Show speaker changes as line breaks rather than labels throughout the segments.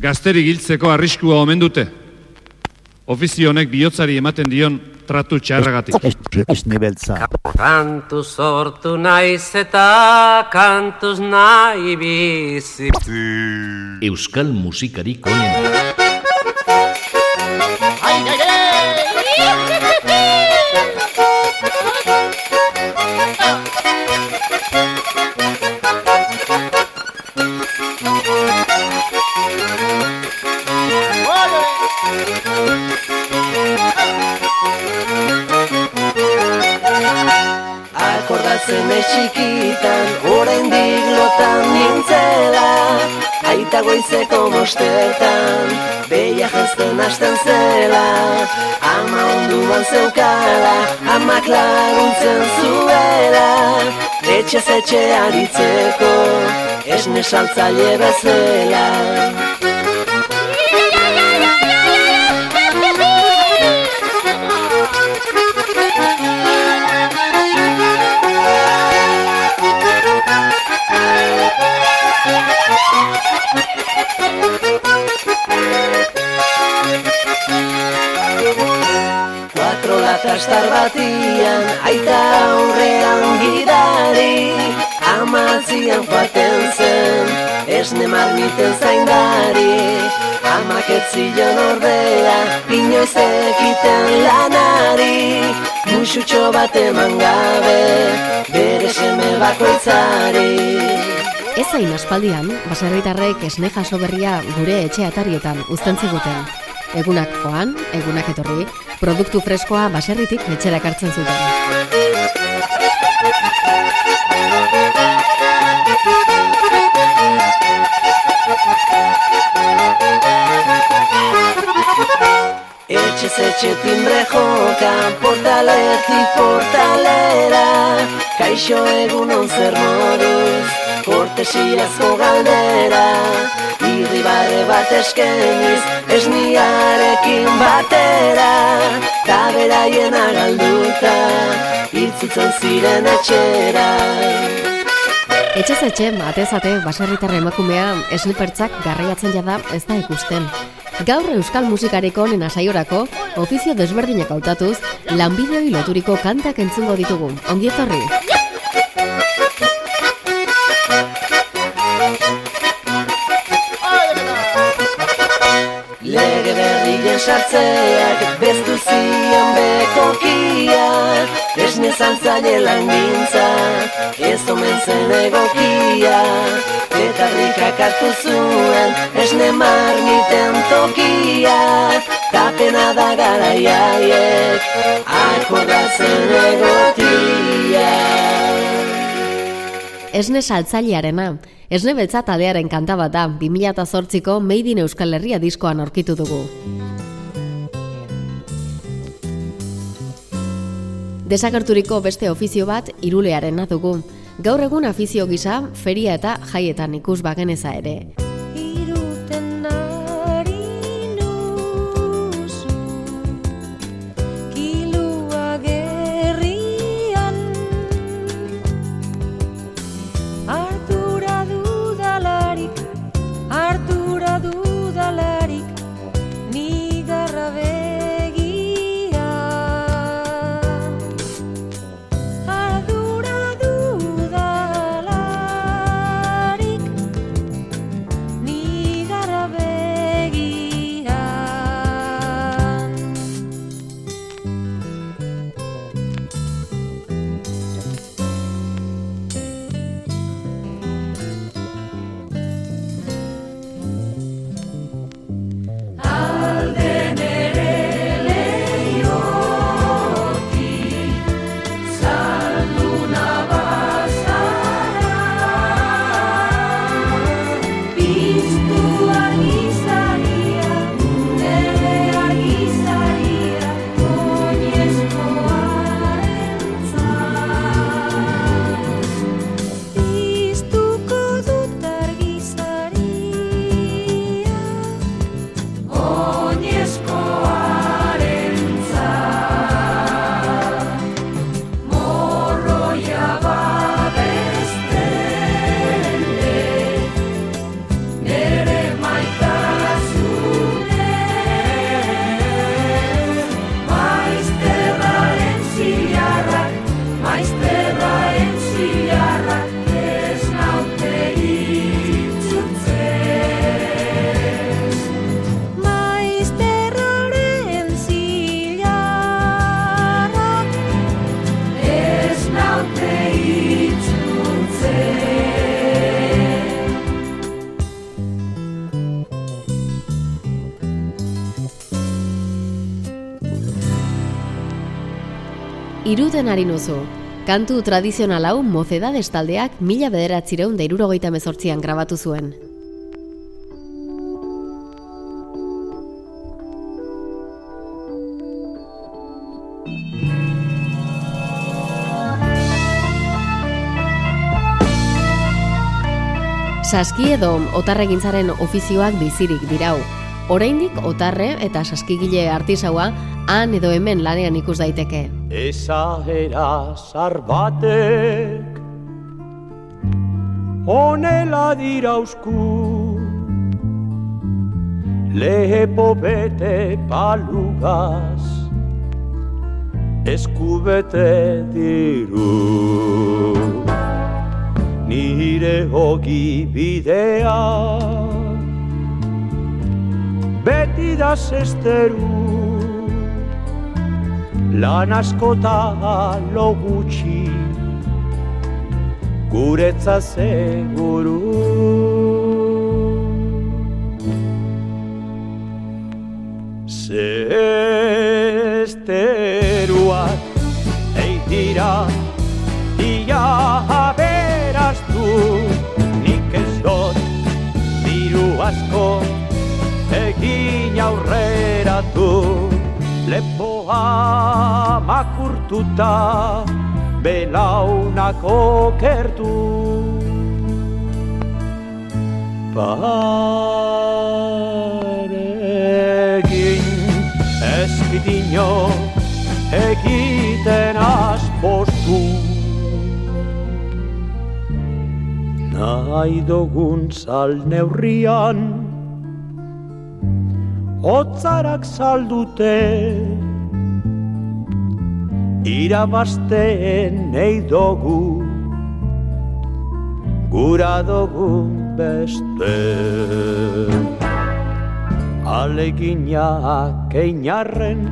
gazteri giltzeko arriskua omen dute. Ofizio honek bihotzari ematen dion tratu txarragatik.
Esne beltza.
Kantu sortu naiz eta kantuz nahi bizi.
Euskal musikari konen.
Bostetan, beia jazten hasten zela. Ama onduan zeukala, amak laguntzen zuela. Etxe zetxe aritzeko, esne saltzaile bezela Latas batian, aita aurrean gidari Amatzian joaten zen, esne marmiten zaindari. Amak ez zion ordea, inoiz ekiten lanari. Musutxo bat eman gabe, bere seme bakoitzari.
Ez hain aspaldian, baserritarrek esne jaso berria gure etxe atarietan uzten ziguten. Egunak joan, egunak etorri, produktu freskoa baserritik etxera kartzen zuten.
Etxe timbre joka, portaletik portalera Kaixo egunon zer moduz, kortesiazko galdera Irribare bat eskeniz, esniarekin batera. Ta beraien agalduta, hiltzutzen ziren etxera
Etxez etxe, atez ate, baserritar emakumea esnipertzak garraiatzen jada ez da ikusten. Gaur euskal musikareko onena saiorako, ofizio desberdinak hautatuz, lanbideoi loturiko kantak entzungo ditugu. Ongi etorri!
Sartzeak beztu zion bekokia Esne zantzaile lan gintza, ez omen zen egokia. Eta rikak hartu zuen, esne marmiten tokia Tapena da garaiaiek, akordatzen egotia.
Esne saltzailearena, esne beltza taldearen kanta bat da, 2008ko Made in Euskal Herria diskoan aurkitu dugu. Desagerturiko beste ofizio bat irulearena dugu. Gaur egun afizio gisa, feria eta jaietan ikus bageneza ere. Iruden ari nozu. Kantu tradizional hau mozedades taldeak mila bederatzireun da mezortzian grabatu zuen. Saski edo otarregintzaren ofizioak bizirik dirau. Oraindik otarre eta saskigile artisaua han edo hemen lanean ikus daiteke.
Ezagera zarbatek Honela dirauzku Lehepo bete palugaz Eskubete diru. Nire hogi bidea Beti da zesteru lan askota lo gutxi guretza seguru. Zesteruak eitira ia aberaztu nik ez dut diru asko egin aurreratu lepoa makurtuta belaunako kertu paregin eskidino egiten aspostu. Nahi dugun zal neurrian Otzarak saldute. Irabazten nahi dugu Gura dugun beste. Aleginak einarren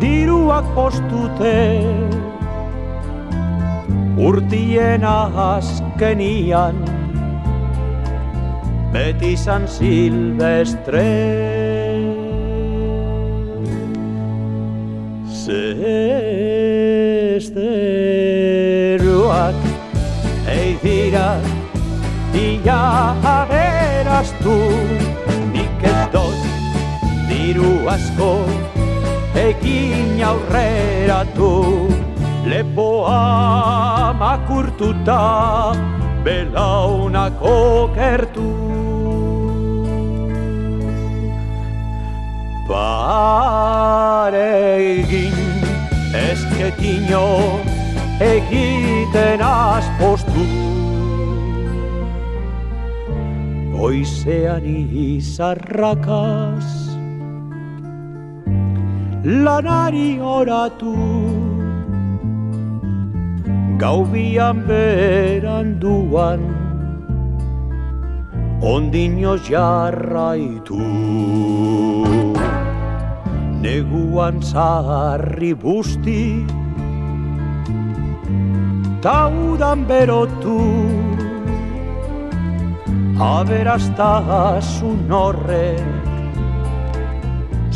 Diruak postute. Urtien azkenian beti San Silvestre. Zesteruak ei dira ia aberaztu nik ez dut diru asko egin aurreratu lepoa makurtuta belaunako kertu. Paregin esketino egiten aspostu. Goizean izarrakaz lanari oratu gaubian beranduan ondino jarraitu. Neguan zaharri busti taudan berotu. Aberaztasun horrek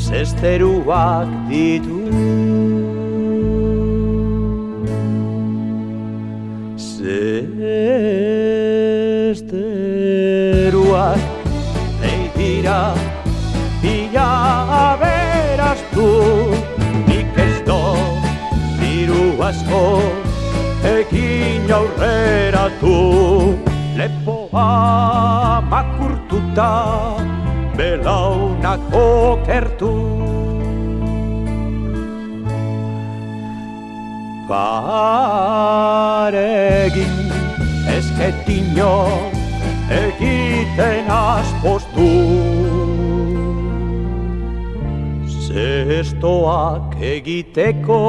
zesteruak ditu Zesteruak Ei dira Ia aberaztu Nik ez do Diru asko Ekin aurreratu Lepoa makurtuta Belaunak okertu. Paregin esketino egiten aspostu Zestoak egiteko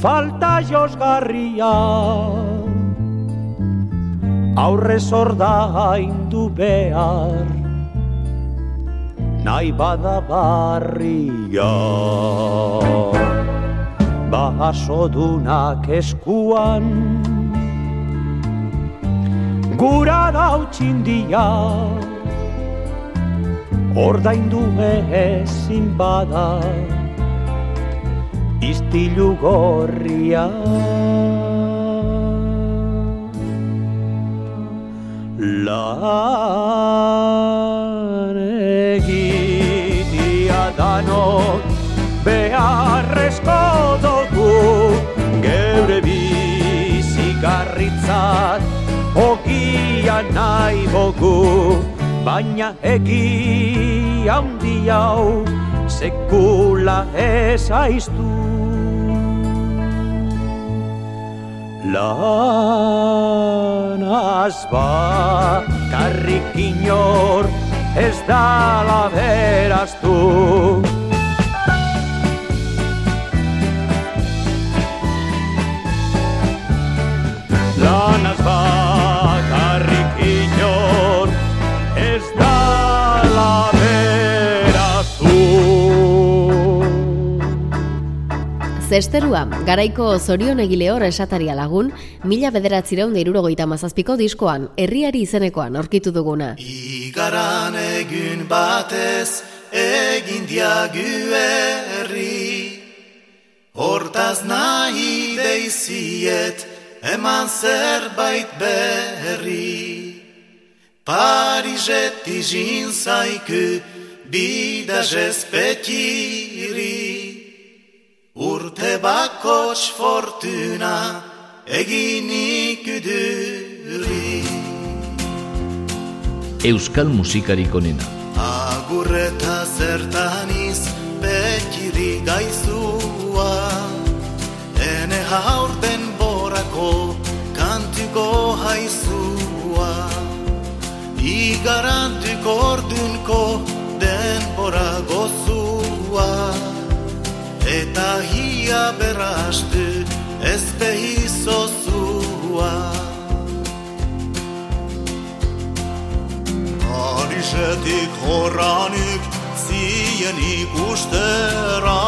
falta josgarria. Aurre zordaindu behar nahi bada barria basodunak eskuan. Gura dautxindia ordaindu ezin bada. Istilu gorria. Lan egitia danok beharrezko ogia nahi bogu baina egi handi hau sekula ez aiztu. Lanaz bakarrik inor ez dala beraztu. Lanaz bakarrik
Zesterua, garaiko zorion egilehor esataria lagun, mila bederatzireun deirurogeita mazazpiko diskoan, herriari izenekoan aurkitu duguna.
Igaran egun batez egin diagu herri. Hortaz nahi deiziet eman zerbait berri. Pariset izin zaiku bidaz espetiri Urte bakots fortuna eginik uduri
Euskal musikarik onena.
Agurreta zertaniz betiri gaizua. Ene haurten borako kantuko haizua Igarantuko ordunko denbora gozua Eta hia berrastu ez behizozua Arisetik horranik zien ikustera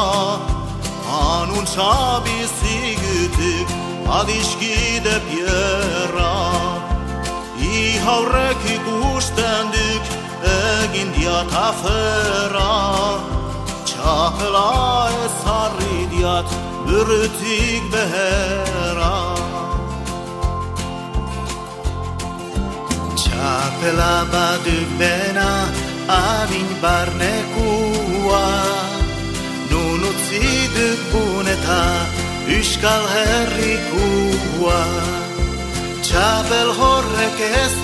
Anun txabi zigutik adiskide pierra I haurrek ikusten duk egin diat afera Txapela ez harri diat burutik behera. Txapela baduk bena adin barnekua Nun utzi duk buneta Euskal herrikua Txapel horrek ez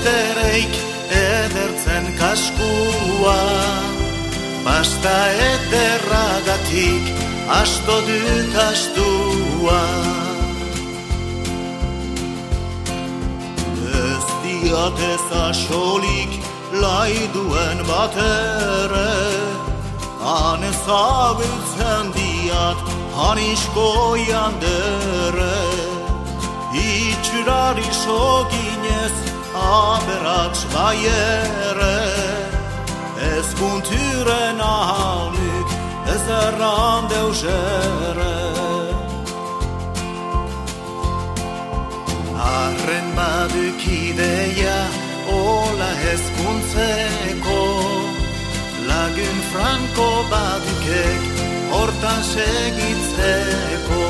edertzen kaskua Basta ederragatik asto dut astua Ez diat ez asolik laiduen batere Han ezagutzen diat hanisko jandere Itxurari soginez aberats baiere Ez kunturen ahalnik ez erran deusere Arren baduk ideia ola hezkuntzeko Lagun franko badukek hortan segitzeko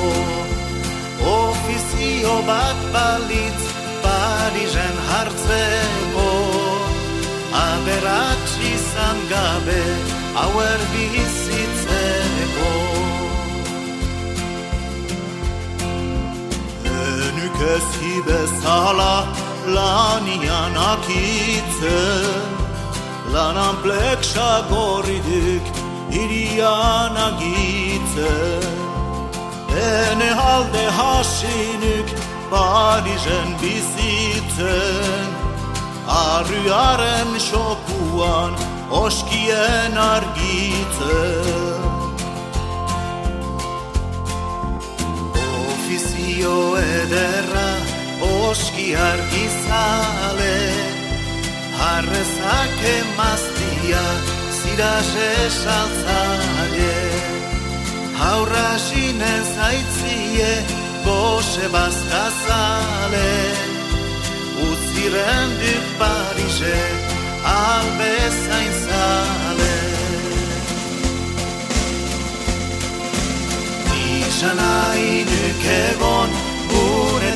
Ofizio bat balitz Parisen hartzeko. Aberatz izan gabe hauer bizitzeko Enuk ezi bezala lanian akitzen Lanan pleksa gorriduk irian agitzen Ene halde hasinuk Parisen bizitzen Arruaren xokuan oskien argitzen Ofizio ederra oski argizale Harrezak emaztia ziraz esaltzaile Haurra sinen zaitzie goxe bazkazale. Utziren duk Parise albezain zale Nisa nahi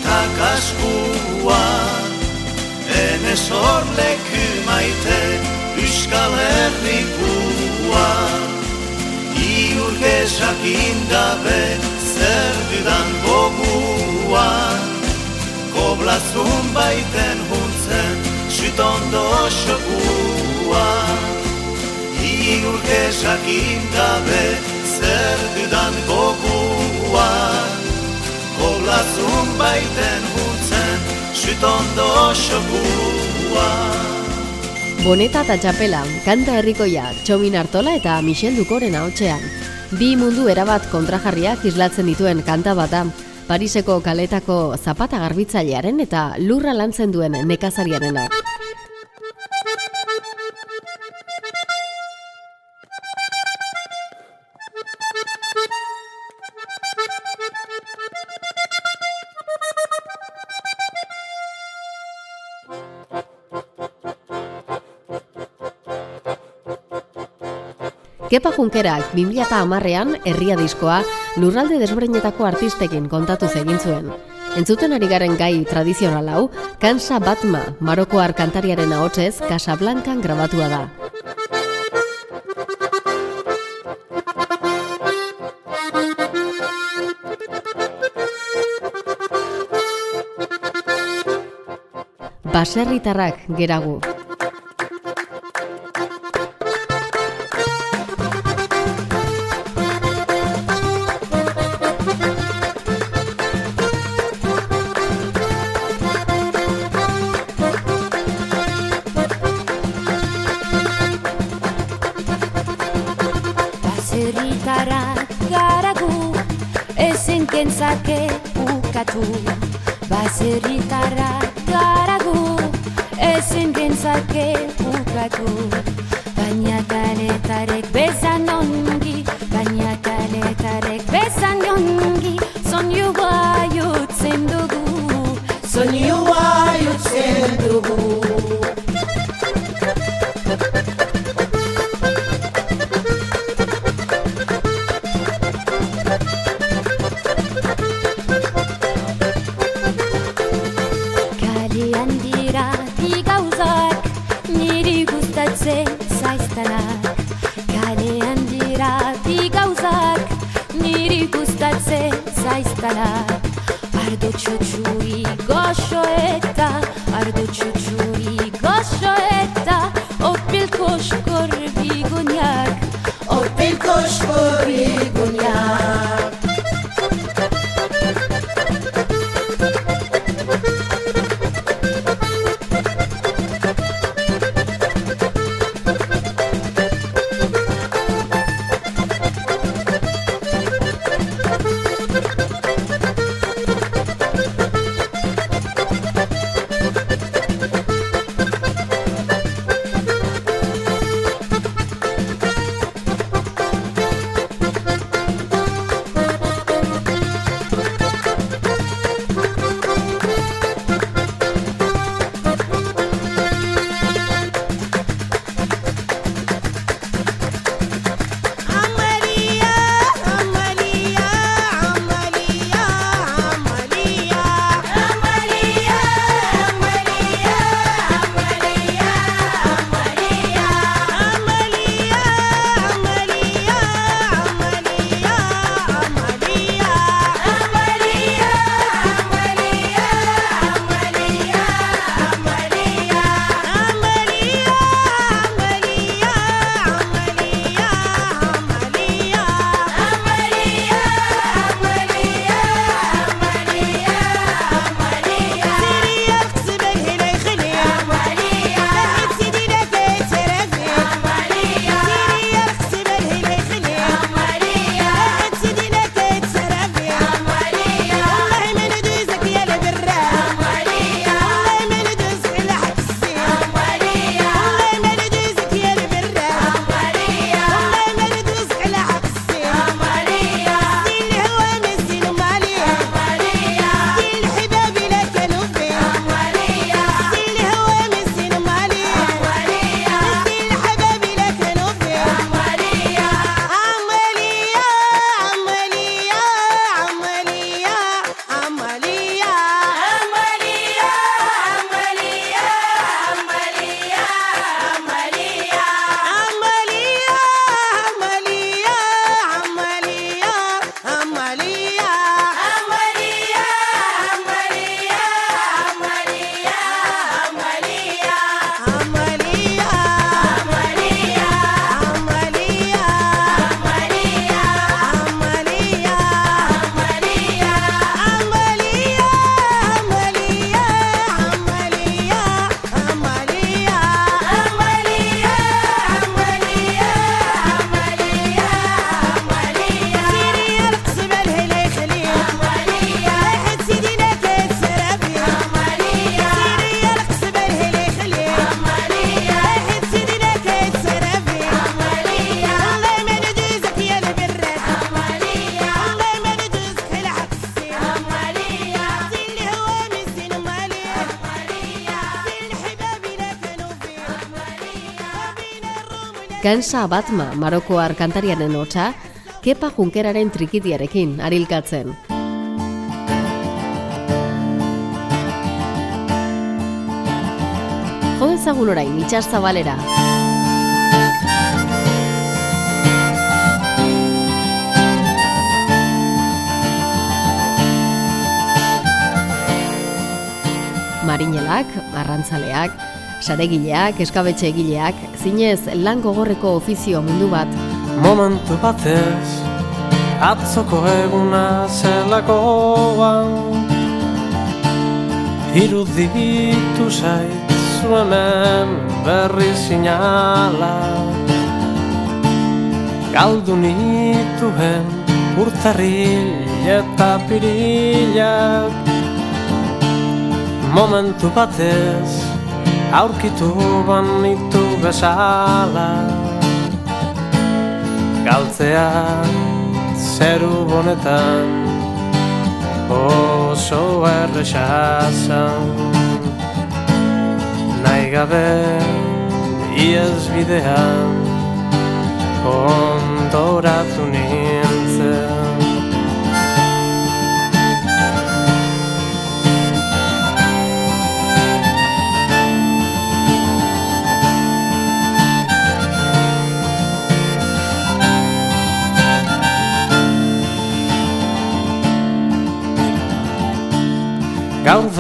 takaskua Henes hor leku maite Euskal Herrikua Iur gezak indabe zer dudan goguan Koblazun baiten huntzen Sütondo xokuan Iurke sakin gabe zer dudan goguan Koblazun baiten huntzen Sütondo xokuan
Boneta eta txapela, kanta herrikoia, Txomin Artola eta Michel Dukoren ahotsean. Bi mundu erabat kontrajarriak islatzen dituen kanta bat da. Pariseko kaletako zapata garbitzailearen eta lurra lantzen duen nekazariarenak. Kepa Junkerak 2010ean herria diskoa lurralde desberdinetako artistekin kontatu egin zuen. Entzuten ari garen gai tradizional hau, Kansa Batma, Marokoar kantariaren ahotsez Casablancan grabatua da. Baserritarrak geragu.
zake ukatu. Baserritarra garagu ezin dintzake ukatu. می‌زند هر دو
Gansa Batma Marokoar kantariaren hotza, Kepa Junkeraren trikitiarekin arilkatzen. Jo ezagun orain itxas zabalera. Marinelak, arrantzaleak, saregileak, eskabetxe egileak, zinez lan gogorreko ofizio mundu bat,
Momentu batez Atzoko eguna zelakoan Iruditu zait zu hemen berri sinala. Galdu nituen urtarril eta pirilak. Momentu batez aurkitu banitu bezala. Galtzea zeru bonetan oso errexazan nahi gabe iez bidean ondoratu nintzen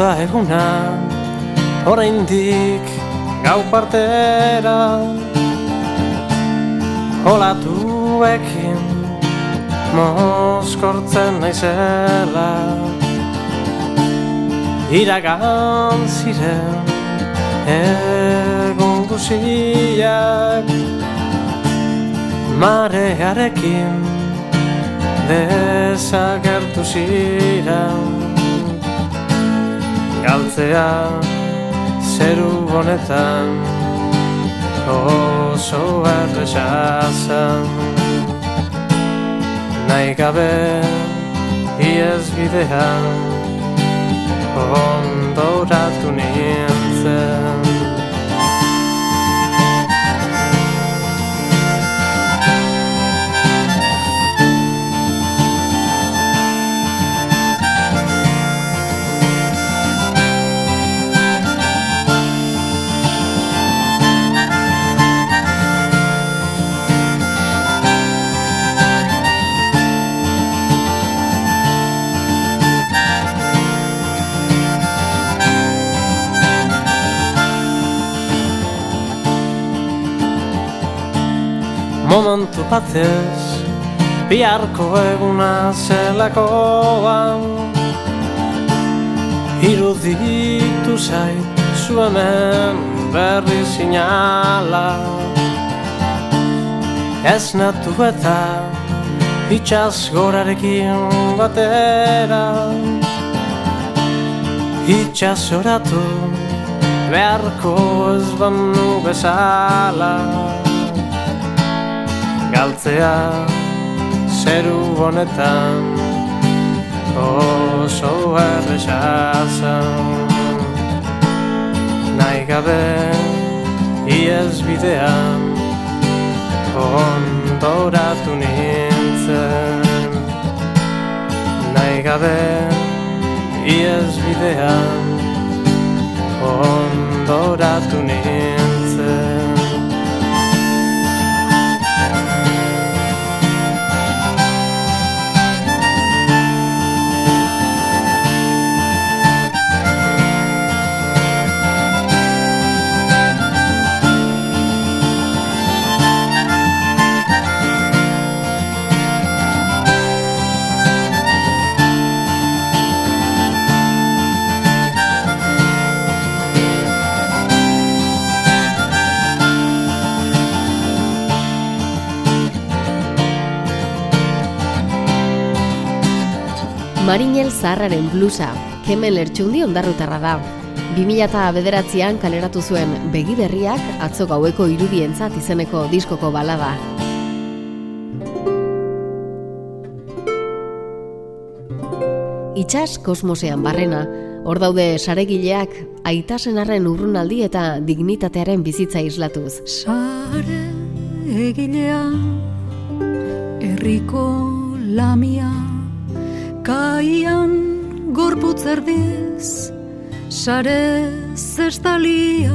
da eguna, oraindik gau partera Olatuekin moskortzen naizela. Iragan ziren egun guziak Marearekin desagertu ziren galtzea zeru honetan. Oso errexazan nahi gabe iez bidean ondoratu nintzen momentu batez Biharko eguna zelakoan. Iruditu zait zu hemen berri sinala. Ez natu eta itxaz gorarekin batera. Itxaz oratu beharko ez banu bezala galtzea zeru honetan. Oso errexazan nahi gabe iez bidean ondoratu nintzen. Nahi gabe iez bidean ondoratu nintzen
Marinel Zaharraren blusa, kemen lertxundi ondarrutarra da. 2000 bederatzean kaleratu zuen begi berriak atzo gaueko irudientzat izeneko diskoko balada. Itxas kosmosean barrena, hor daude saregileak aitasenarren urrunaldi eta dignitatearen bizitza islatuz.
Sare egilea Herriko lamia Kaian gorputz erdiz Sare zestalia.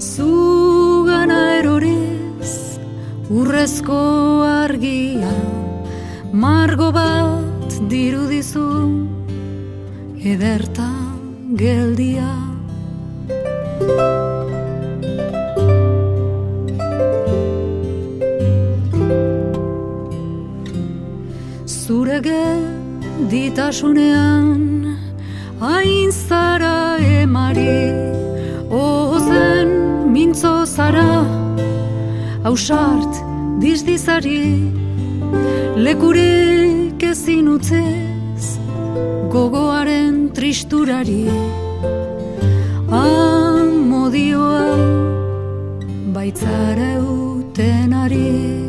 Zugana eroriz Urrezko argia. Margo bat dirudizu Ederta geldia Zure ditasunean Hain zara emari Ozen mintzo zara Ausart dizdizari Lekurik ezin utzez Gogoaren tristurari. Amodioa Baitzara utenari Ze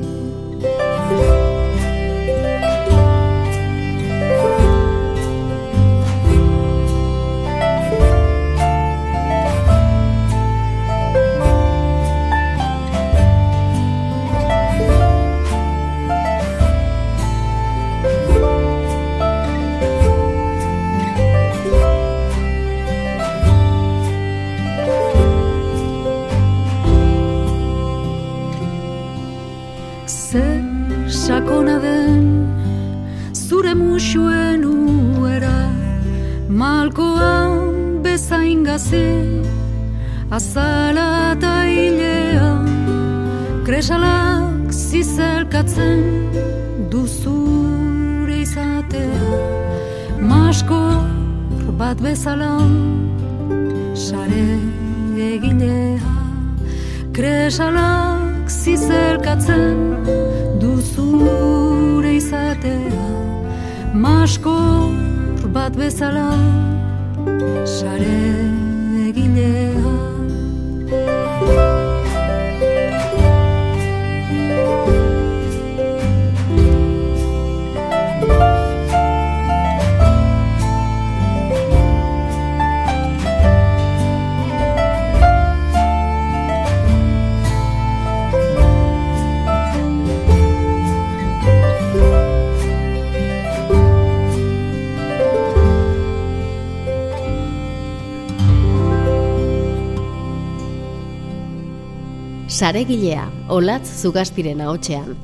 azala eta hilea Kresalak zizelkatzen duzure izatea. Maskor bat bezala sare egilea Kresalak zizelkatzen duzure izatea. Maskor bat bezala
Saregilea, olatz zugastiren ahotsean.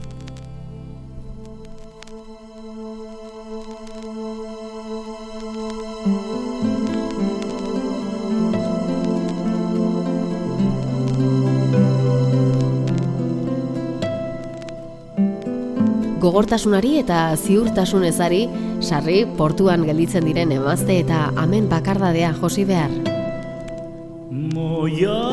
Gogortasunari eta ziurtasun ezari, sarri portuan gelditzen diren emazte eta amen bakardadea josi behar.
Moia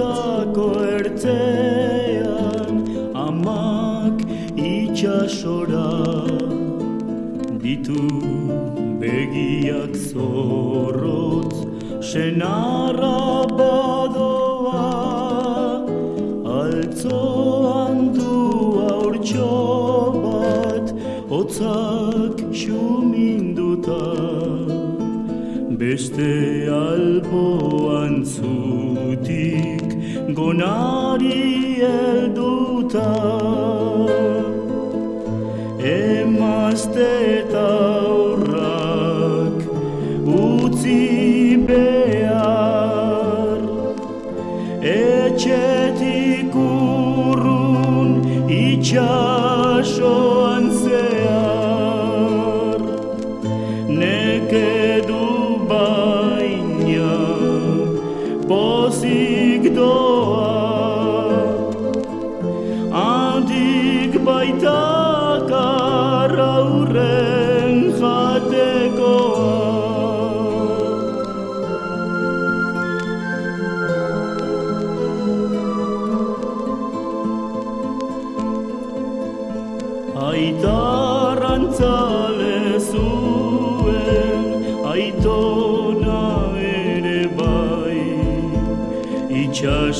puntako ertzean amak itxasora ditu begiak zorrotz. Senarra badoa altzoan du aurtxo bat hotzak xuminduta beste alboan zutik gonari elduta emazte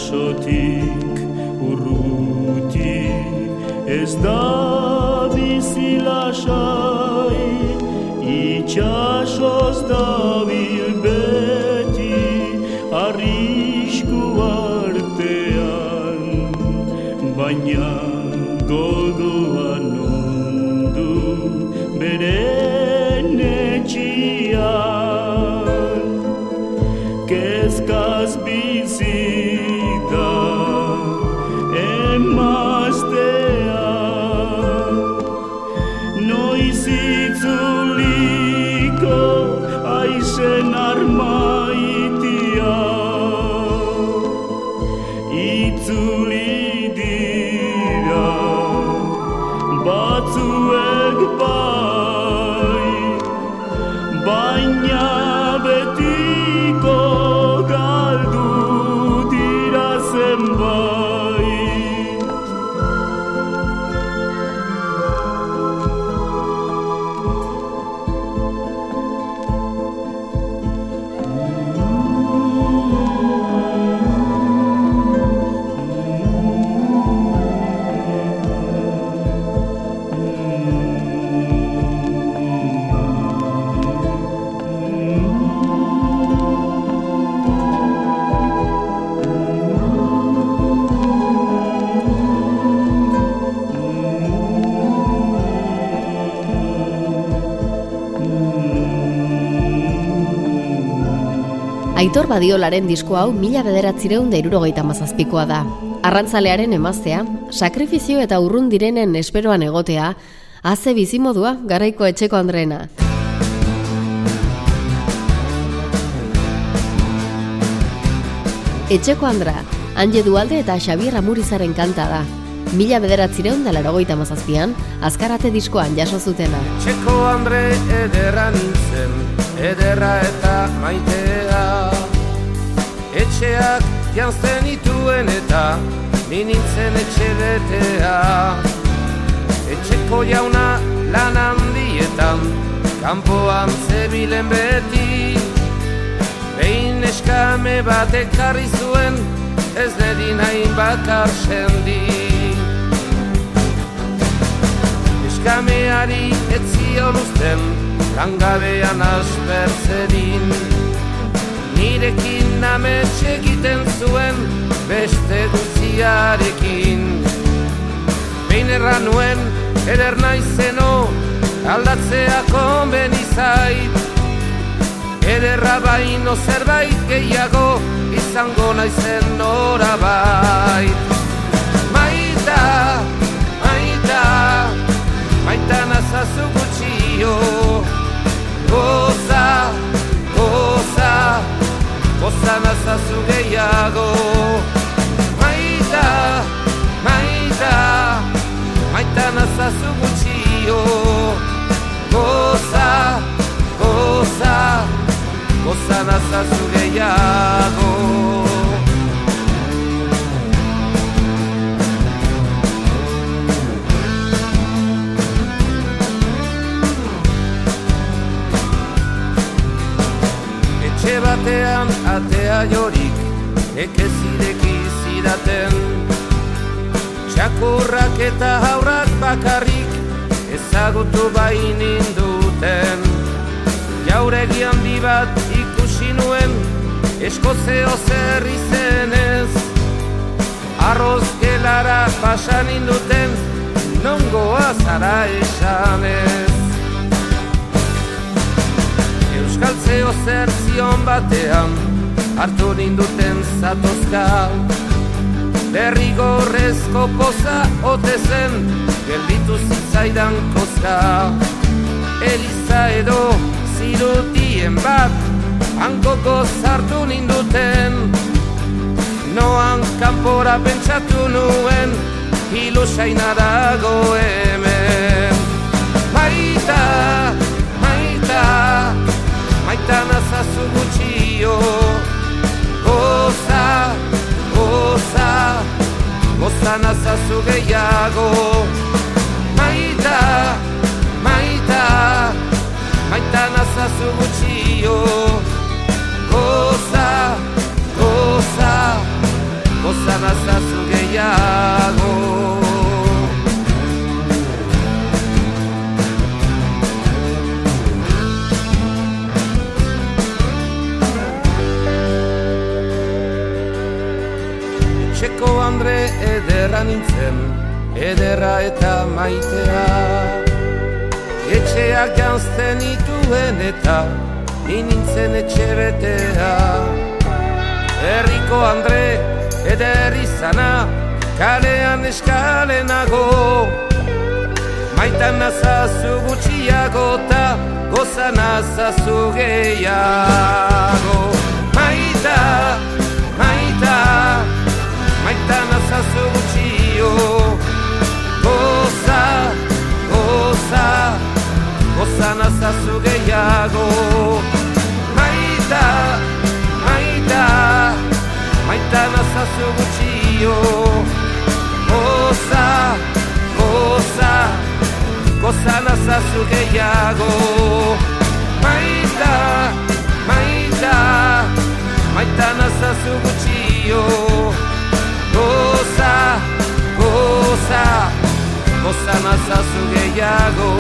Itxasotik urruti ez da bizi lasai Itxasoz dabil beti arrisku artean baina gogoan ondu beren
Aitor Badiolaren disko hau mila bederatzireun da irurogeita mazazpikoa da. Arrantzalearen emaztea, sakrifizio eta urrun direnen esperoan egotea, haze bizimodua garaiko etxeko andreena. Etxeko andra, Anje Dualde eta Xabier Amurizaren kanta da. Mila bederatzireun da larogeita mazazpian, azkarate diskoan jaso zutena.
Txeko Andre ederra nintzen, ederra eta maitea. Etxeak jantzen ituen eta minintzen etxe betea. Etxeko jauna lan handietan, kanpoan zebilen beti. Behin eskame bat ekarri zuen, ez dedin hain bakar sendi Eskameari etzion uzten, langabean aspertzedin Nirekin amets egiten zuen, beste gutziarekin Behin erran nuen, eder naizeno, aldatzea konbeni zait Ederra baino zerbait gehiago, izango naizen norabait. Maita, maita, maita nazazu gutxio Goza, goza, goza nazazu gehiago. Maita, maita, maita nazazu gutxio. Goza, goza, goza nazazu gehiago atea jorik ekezireki zidaten. Txakurrak eta haurrak bakarrik ezagutu bainin duten Jauregi handi bat ikusi nuen eskozeo zer izenez Arroz gelara pasan induten nongoa zara esanez Euskal zeo zer zion batean hartu ninduten zatozka. Derrigorrezko poza ote zen gelditu zitzaidan kozka. Eliza edo zirutien bat hankoko zartu ninduten. Noan kanpora pentsatu nuen ilusaina dago hemen. Maita, maita, maita nazazu goza, goza nazazu gehiago. Maita, maita, maita nazazu gutxio. Goza, goza, goza nazazu gehiago Andre ederra nintzen ederra eta maitea. Etxeak janzten ituen eta Ninintzen etxe betea. Herriko Andre eder izana Kalean eskalenago. Maitan nazazu gutxiago eta Goza nazazu gehiago. Maita, maita Nazazu gehiago Maita, maita Maita nazazu gutxio Goza, goza Goza nazazu gehiago Maita, maita Maita nazazu gutxio Goza, goza. Goza nazazu gehiago.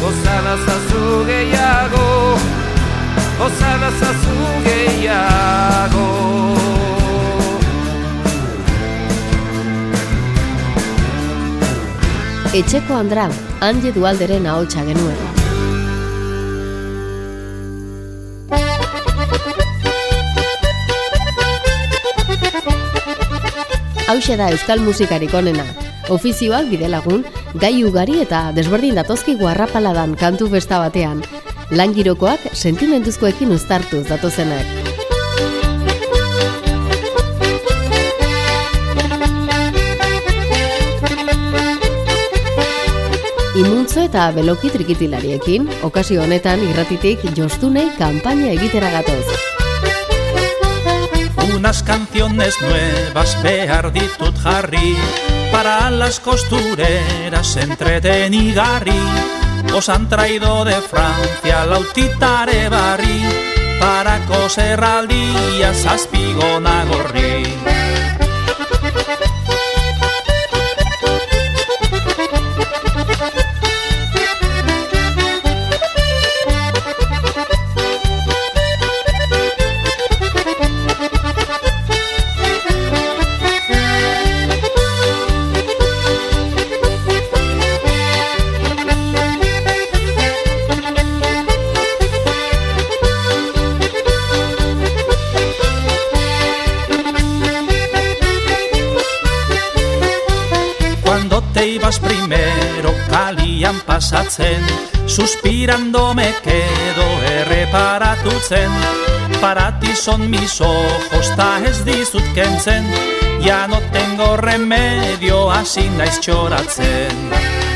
Goza nazazu gehiago. Goza nazazu gehiago.
Etxeko Andra, Anje Dualderen ahotsa genuen. Hauxe da euskal musikarik onena. Ofizioak bidelagun, gai ugari eta desberdin datozki guarrapaladan kantu besta batean. Lan girokoak sentimentuzkoekin uztartuz datozenak. Imuntzo eta beloki trikitilariekin, okazio honetan irratitik jostunei kanpaina egitera gatoz.
Unas canciones nuevas behar ditut jarri Para las costureras entretenigarri Os han traído de Francia lautitare barri Para coser al día zazpigona gorri ibas primero kalian pasatzen Suspirando me quedo erreparatutzen Para ti son mis ojos ta ez dizut kentzen Ya no tengo remedio hasi naiz txoratzen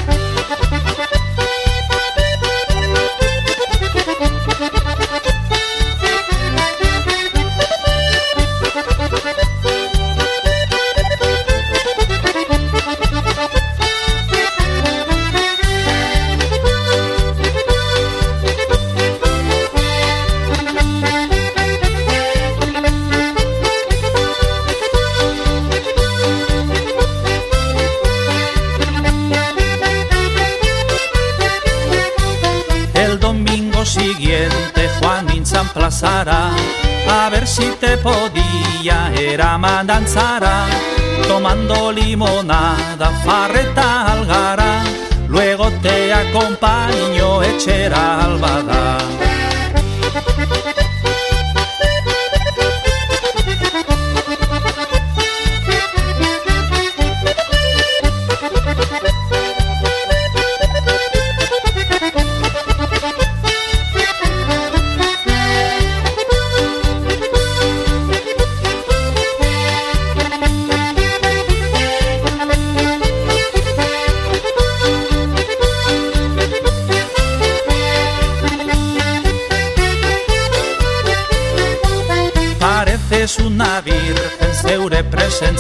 plazara A ver si te podía eraman danzara Tomando limonada, farreta algara Luego te acompaño etxera albada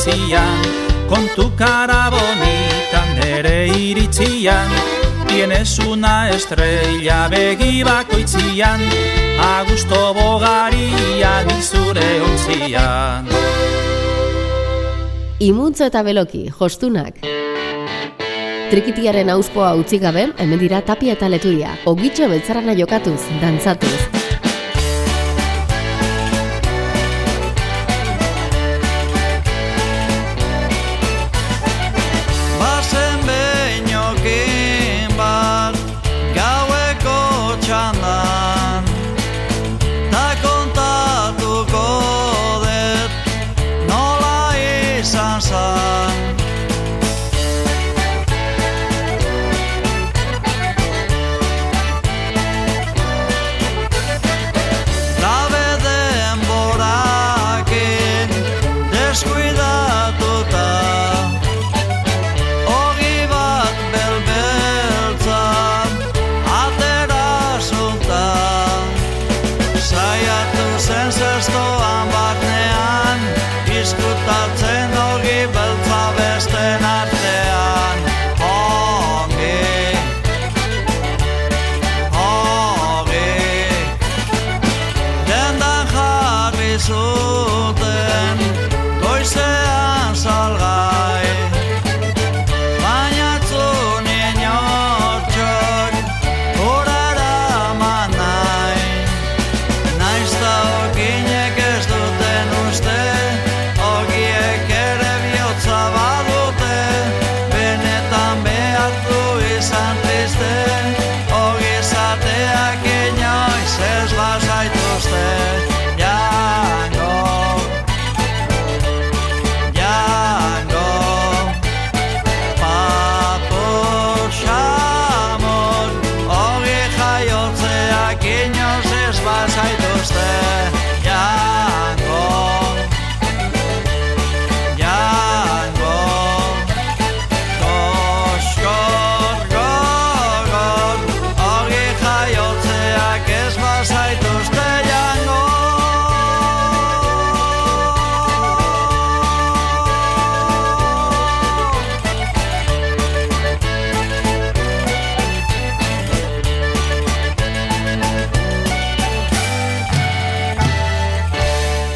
presentzian Con tu cara bonita nere iritzian Tienes una estrella begi bakoitzian A gusto bogarian izure ontzian
Imuntzo eta beloki, jostunak. Trikitiaren auspoa utzi gabe, hemen dira tapia eta leturia. Ogitxo beltzarana jokatuz, dantzatuz.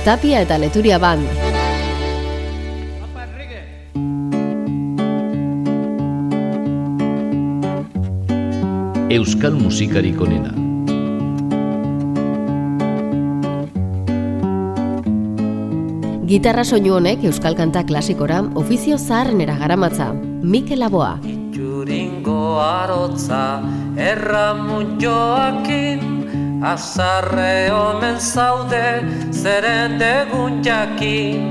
Tapia eta Leturia Band.
Euskal musikarik onena.
Gitarra soinu honek euskal kanta klasikora ofizio zaharrenera garamatza. Mikel Aboa.
Juringo arotza erramun joakin Azarre omen zaude zeren degun jakin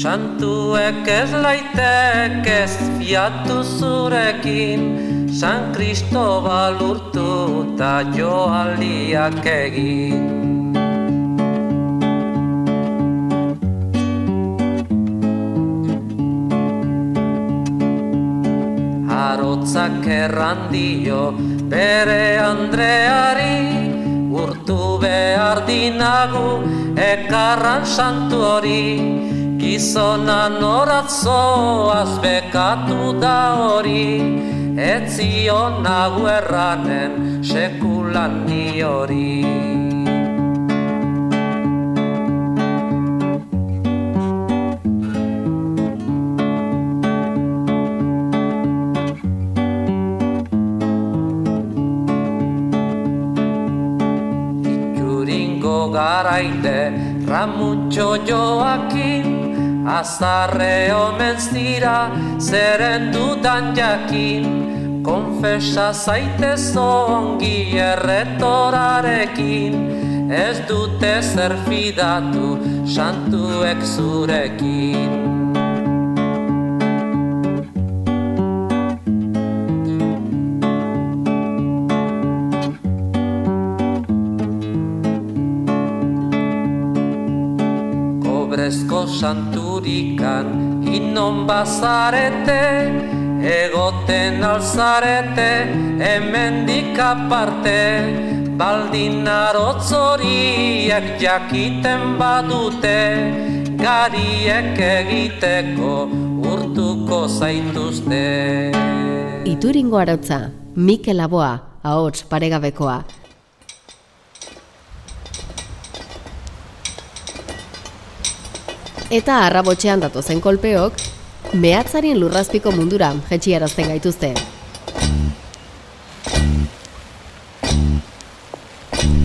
Santuek ez laitek ez fiatu zurekin. San Cristobal urtu eta joaliak egin. Arotzak errandio bere Andreari Urtu behar dinagu ekarran santu hori Gizona noratzoaz bekatu da hori. Ez zion nagu erranen sekulan hori Juringo garaide Ramutxo joakin Azarre omen zira Zeren dudan jakin. Konfesa zaitez ongi erretorarekin Ez dute zer fidatu Santuek zurekin santurikan inon bazarete Egoten alzarete hemendik aparte Baldin arotz horiek jakiten badute Gariek egiteko urtuko zaituzte
Ituringo arotza. Mikel Aboa. Ahots paregabekoa. Eta arrabotxean datozen kolpeok, mehatzarien lurrazpiko mundura jetxiarazten gaituzte.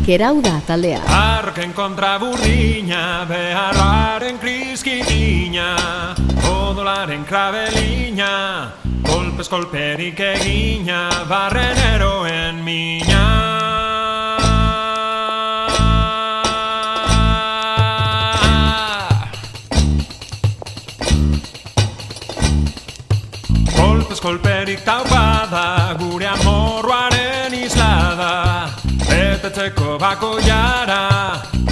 Kerau da taldea.
Arken kontra burdina, beharraren kriskitina, odolaren krabelina, kolpez kolperik egina, barren eroen mina. Kolperik taupada, gure amorroaren islada, betetzeko bako jara,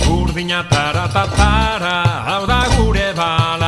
urdina tara tatara, hau da gure balada.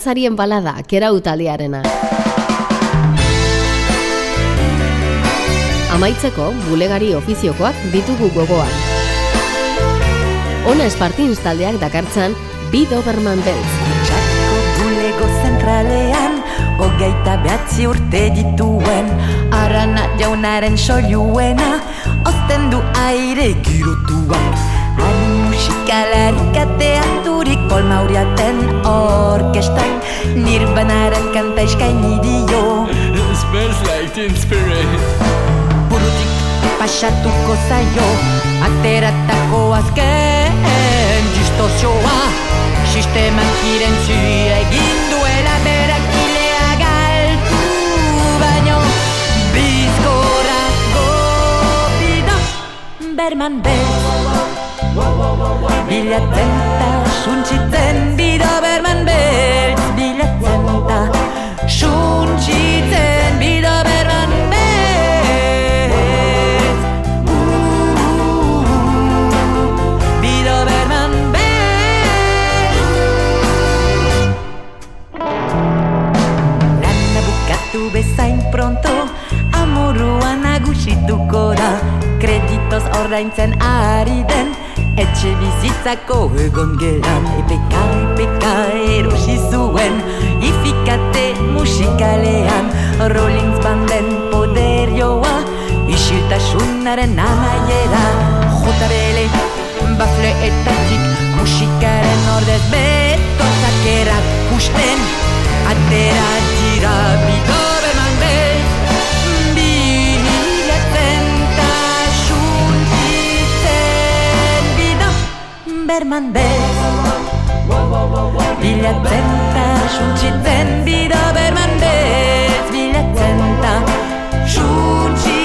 Mehatzarien balada, kerau taldearena. Amaitzeko, bulegari ofiziokoak ditugu gogoan. Ona Espartins taldeak dakartzan, bi Doberman Beltz.
Bulego zentralean, hogeita behatzi urte dituen Arana jaunaren soiluena, ozten du aire girotua Ani musikalari kateaturik Paul Mauriaten orkestak Nirbanaren kanta eskaini dio.
Smells like teen spirit.
Burutik pasatuko zaio Ateratako azken distozioa Sisteman kirentzi egin duela berak kilea galtu Baino bizkorra gopida Berman bez Bilatzen ta suntsitzen bida berman beltz Bilatzen ta suntsitzen bida berman beltz Bida berman beltz Lana bukatu bezain pronto Amorua nagusituko da. Kreditos ordaintzen ari den Etxe bizitzako egon gelan Epeka, epeka erosi zuen Ifikate musikalean. Rollins banden poderioa Isiltasunaren amaiera. JBL, bafle eta txik Musikaren ordez betotzak erakusten Atera dira bido berman bez Bilatzen ta suntsitzen bido berman bez Bilatzen ta suntsitzen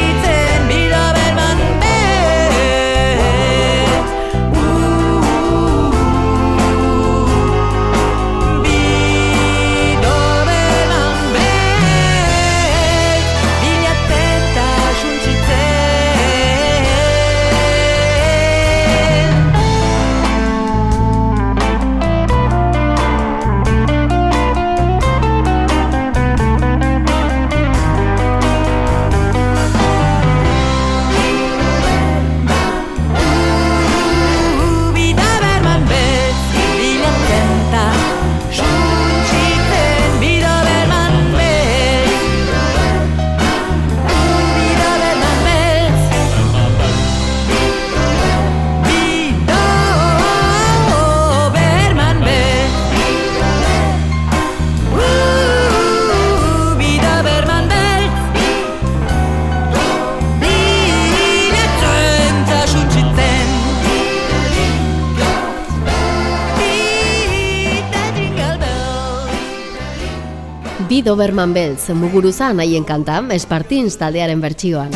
Doberman Beltz, muguruza nahien kanta, Espartins taldearen bertsioan.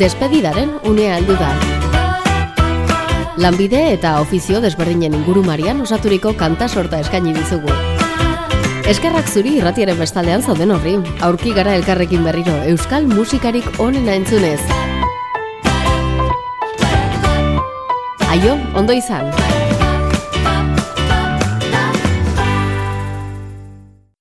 Despedidaren unea heldu da. Lanbide eta ofizio desberdinen ingurumarian osaturiko kanta sorta eskaini dizugu. Eskerrak zuri irratiaren bestaldean zauden horri, aurki gara elkarrekin berriro, euskal musikarik onena entzunez. Aio, ondo izan.